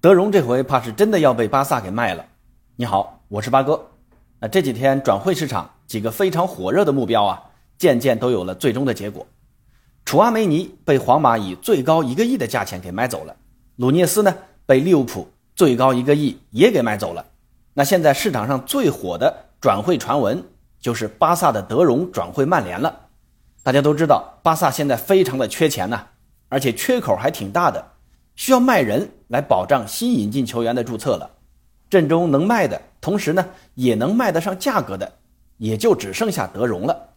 德容这回怕是真的要被巴萨给卖了。你好，我是八哥。那这几天转会市场几个非常火热的目标啊，渐渐都有了最终的结果。楚阿梅尼被皇马以最高一个亿的价钱给买走了，鲁涅斯呢被利物浦最高一个亿也给买走了。那现在市场上最火的转会传闻就是巴萨的德容转会曼联了。大家都知道，巴萨现在非常的缺钱呐，而且缺口还挺大的。需要卖人来保障新引进球员的注册了，阵中能卖的，同时呢也能卖得上价格的，也就只剩下德容了。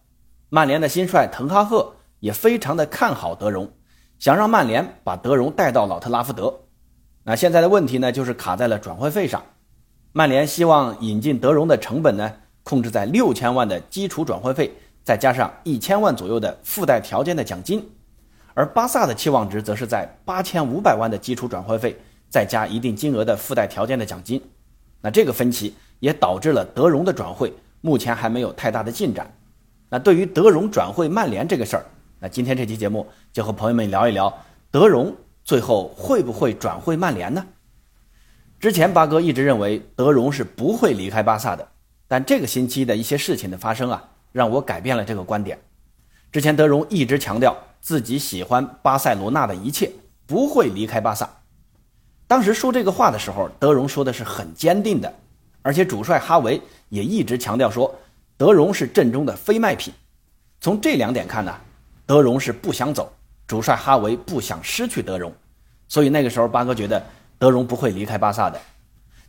曼联的新帅滕哈赫也非常的看好德容，想让曼联把德容带到老特拉福德。那现在的问题呢，就是卡在了转会费上。曼联希望引进德容的成本呢，控制在六千万的基础转会费，再加上一千万左右的附带条件的奖金。而巴萨的期望值则是在八千五百万的基础转会费，再加一定金额的附带条件的奖金。那这个分歧也导致了德容的转会目前还没有太大的进展。那对于德容转会曼联这个事儿，那今天这期节目就和朋友们聊一聊，德容最后会不会转会曼联呢？之前八哥一直认为德容是不会离开巴萨的，但这个星期的一些事情的发生啊，让我改变了这个观点。之前德容一直强调。自己喜欢巴塞罗那的一切，不会离开巴萨。当时说这个话的时候，德容说的是很坚定的，而且主帅哈维也一直强调说，德容是阵中的非卖品。从这两点看呢，德容是不想走，主帅哈维不想失去德容，所以那个时候八哥觉得德容不会离开巴萨的。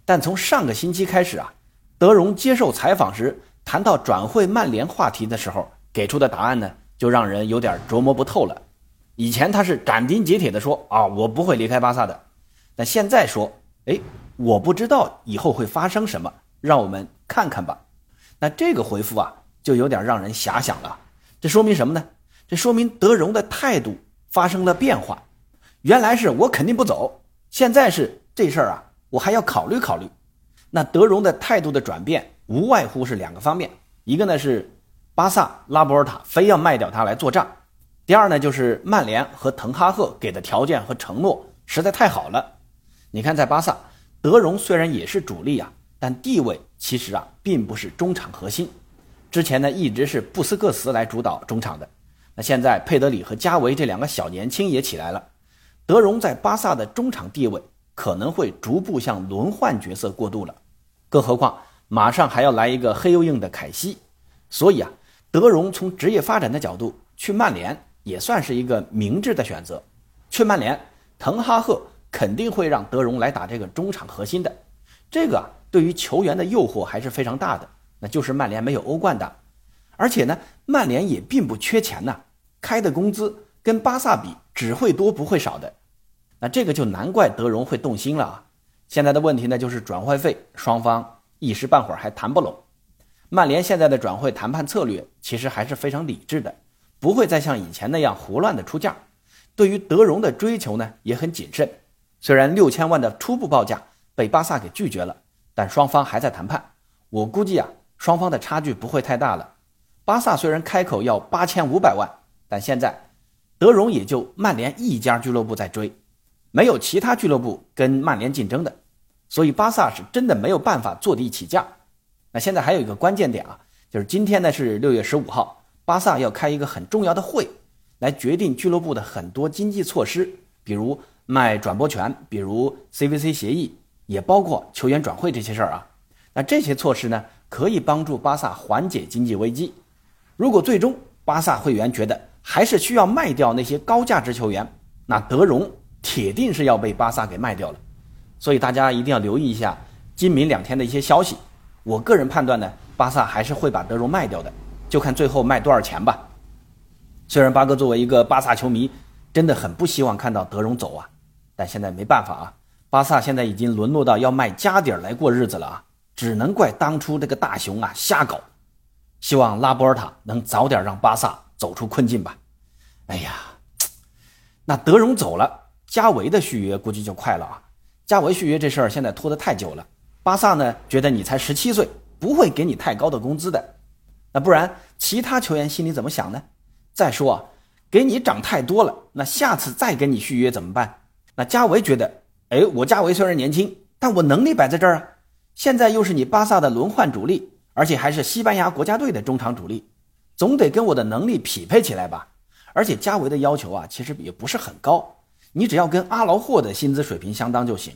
但从上个星期开始啊，德容接受采访时谈到转会曼联话题的时候，给出的答案呢？就让人有点琢磨不透了。以前他是斩钉截铁地说啊，我不会离开巴萨的。但现在说，哎，我不知道以后会发生什么，让我们看看吧。那这个回复啊，就有点让人遐想了。这说明什么呢？这说明德容的态度发生了变化。原来是我肯定不走，现在是这事儿啊，我还要考虑考虑。那德容的态度的转变，无外乎是两个方面，一个呢是。巴萨拉波尔塔非要卖掉他来做账。第二呢，就是曼联和滕哈赫给的条件和承诺实在太好了。你看，在巴萨，德容虽然也是主力啊，但地位其实啊并不是中场核心。之前呢一直是布斯克茨来主导中场的。那现在佩德里和加维这两个小年轻也起来了，德容在巴萨的中场地位可能会逐步向轮换角色过渡了。更何况马上还要来一个黑又硬的凯西，所以啊。德容从职业发展的角度去曼联也算是一个明智的选择。去曼联，滕哈赫肯定会让德容来打这个中场核心的。这个对于球员的诱惑还是非常大的。那就是曼联没有欧冠打，而且呢，曼联也并不缺钱呐，开的工资跟巴萨比只会多不会少的。那这个就难怪德容会动心了啊。现在的问题呢，就是转会费，双方一时半会儿还谈不拢。曼联现在的转会谈判策略其实还是非常理智的，不会再像以前那样胡乱的出价。对于德容的追求呢，也很谨慎。虽然六千万的初步报价被巴萨给拒绝了，但双方还在谈判。我估计啊，双方的差距不会太大了。巴萨虽然开口要八千五百万，但现在德容也就曼联一家俱乐部在追，没有其他俱乐部跟曼联竞争的，所以巴萨是真的没有办法坐地起价。那现在还有一个关键点啊，就是今天呢是六月十五号，巴萨要开一个很重要的会，来决定俱乐部的很多经济措施，比如卖转播权，比如 CVC 协议，也包括球员转会这些事儿啊。那这些措施呢，可以帮助巴萨缓解经济危机。如果最终巴萨会员觉得还是需要卖掉那些高价值球员，那德容铁定是要被巴萨给卖掉了。所以大家一定要留意一下今明两天的一些消息。我个人判断呢，巴萨还是会把德容卖掉的，就看最后卖多少钱吧。虽然八哥作为一个巴萨球迷，真的很不希望看到德容走啊，但现在没办法啊，巴萨现在已经沦落到要卖家底儿来过日子了啊，只能怪当初这个大熊啊瞎搞。希望拉波尔塔能早点让巴萨走出困境吧。哎呀，那德容走了，加维的续约估计就快了啊。加维续约这事儿现在拖得太久了。巴萨呢，觉得你才十七岁，不会给你太高的工资的。那不然，其他球员心里怎么想呢？再说啊，给你涨太多了，那下次再跟你续约怎么办？那加维觉得，哎，我加维虽然年轻，但我能力摆在这儿啊。现在又是你巴萨的轮换主力，而且还是西班牙国家队的中场主力，总得跟我的能力匹配起来吧。而且加维的要求啊，其实也不是很高，你只要跟阿劳霍的薪资水平相当就行。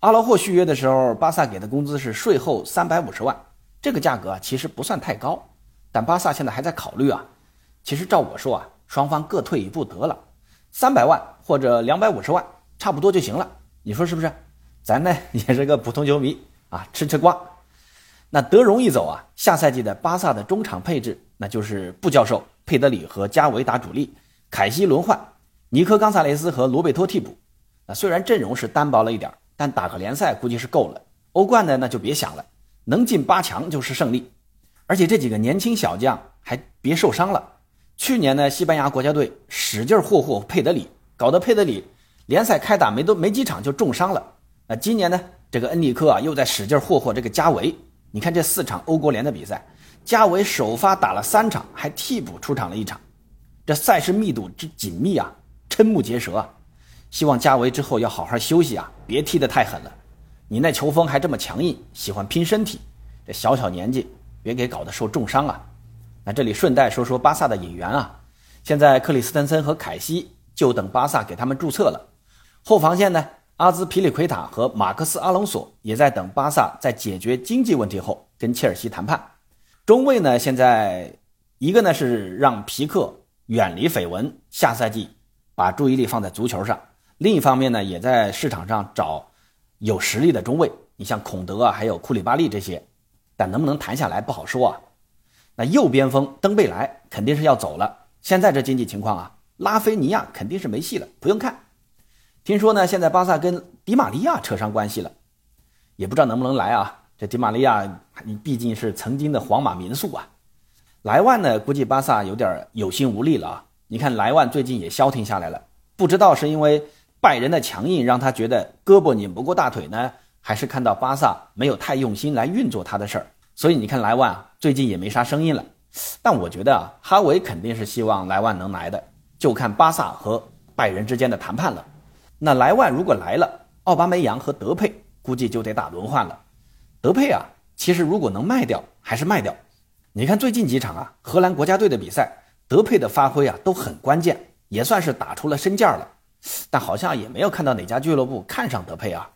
阿劳霍续约的时候，巴萨给的工资是税后三百五十万，这个价格其实不算太高，但巴萨现在还在考虑啊。其实照我说啊，双方各退一步得了，三百万或者两百五十万差不多就行了，你说是不是？咱呢 也是个普通球迷啊，吃吃瓜。那德容一走啊，下赛季的巴萨的中场配置那就是布教授。佩德里和加维打主力，凯西轮换，尼科冈萨雷斯和罗贝托替补。那虽然阵容是单薄了一点，但打个联赛估计是够了。欧冠呢，那就别想了，能进八强就是胜利。而且这几个年轻小将还别受伤了。去年呢，西班牙国家队使劲霍霍佩德里，搞得佩德里联赛开打没多没几场就重伤了。那今年呢，这个恩里克啊又在使劲霍霍这个加维。你看这四场欧国联的比赛。加维首发打了三场，还替补出场了一场，这赛事密度之紧密啊，瞠目结舌啊！希望加维之后要好好休息啊，别踢得太狠了。你那球风还这么强硬，喜欢拼身体，这小小年纪别给搞得受重伤啊！那这里顺带说说巴萨的引援啊，现在克里斯滕森和凯西就等巴萨给他们注册了。后防线呢，阿兹皮利奎塔和马克思阿隆索也在等巴萨在解决经济问题后跟切尔西谈判。中卫呢？现在一个呢是让皮克远离绯闻，下赛季把注意力放在足球上；另一方面呢，也在市场上找有实力的中卫。你像孔德啊，还有库里巴利这些，但能不能谈下来不好说啊。那右边锋登贝莱肯定是要走了。现在这经济情况啊，拉菲尼亚肯定是没戏了，不用看。听说呢，现在巴萨跟迪马利亚扯上关系了，也不知道能不能来啊。这迪玛利亚，你毕竟是曾经的皇马名宿啊。莱万呢，估计巴萨有点有心无力了啊。你看莱万最近也消停下来了，不知道是因为拜仁的强硬让他觉得胳膊拧不过大腿呢，还是看到巴萨没有太用心来运作他的事儿。所以你看莱万啊，最近也没啥声音了。但我觉得啊，哈维肯定是希望莱万能来的，就看巴萨和拜仁之间的谈判了。那莱万如果来了，奥巴梅扬和德佩估计就得打轮换了。德佩啊，其实如果能卖掉，还是卖掉。你看最近几场啊，荷兰国家队的比赛，德佩的发挥啊都很关键，也算是打出了身价了。但好像也没有看到哪家俱乐部看上德佩啊。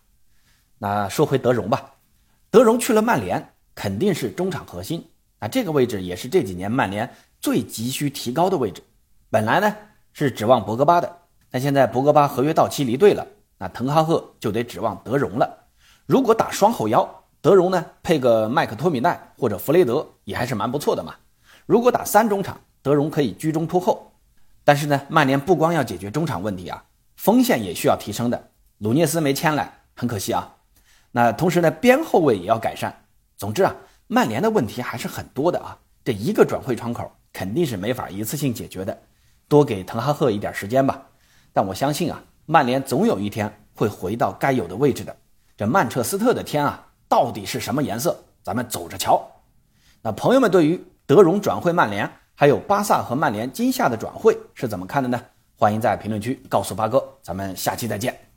那说回德容吧，德容去了曼联，肯定是中场核心。那这个位置也是这几年曼联最急需提高的位置。本来呢是指望博格巴的，但现在博格巴合约到期离队了，那滕哈赫就得指望德容了。如果打双后腰。德容呢，配个麦克托米奈或者弗雷德也还是蛮不错的嘛。如果打三中场，德容可以居中突后。但是呢，曼联不光要解决中场问题啊，锋线也需要提升的。鲁涅斯没签来，很可惜啊。那同时呢，边后卫也要改善。总之啊，曼联的问题还是很多的啊。这一个转会窗口肯定是没法一次性解决的，多给滕哈赫一点时间吧。但我相信啊，曼联总有一天会回到该有的位置的。这曼彻斯特的天啊！到底是什么颜色？咱们走着瞧。那朋友们对于德容转会曼联，还有巴萨和曼联今夏的转会是怎么看的呢？欢迎在评论区告诉八哥。咱们下期再见。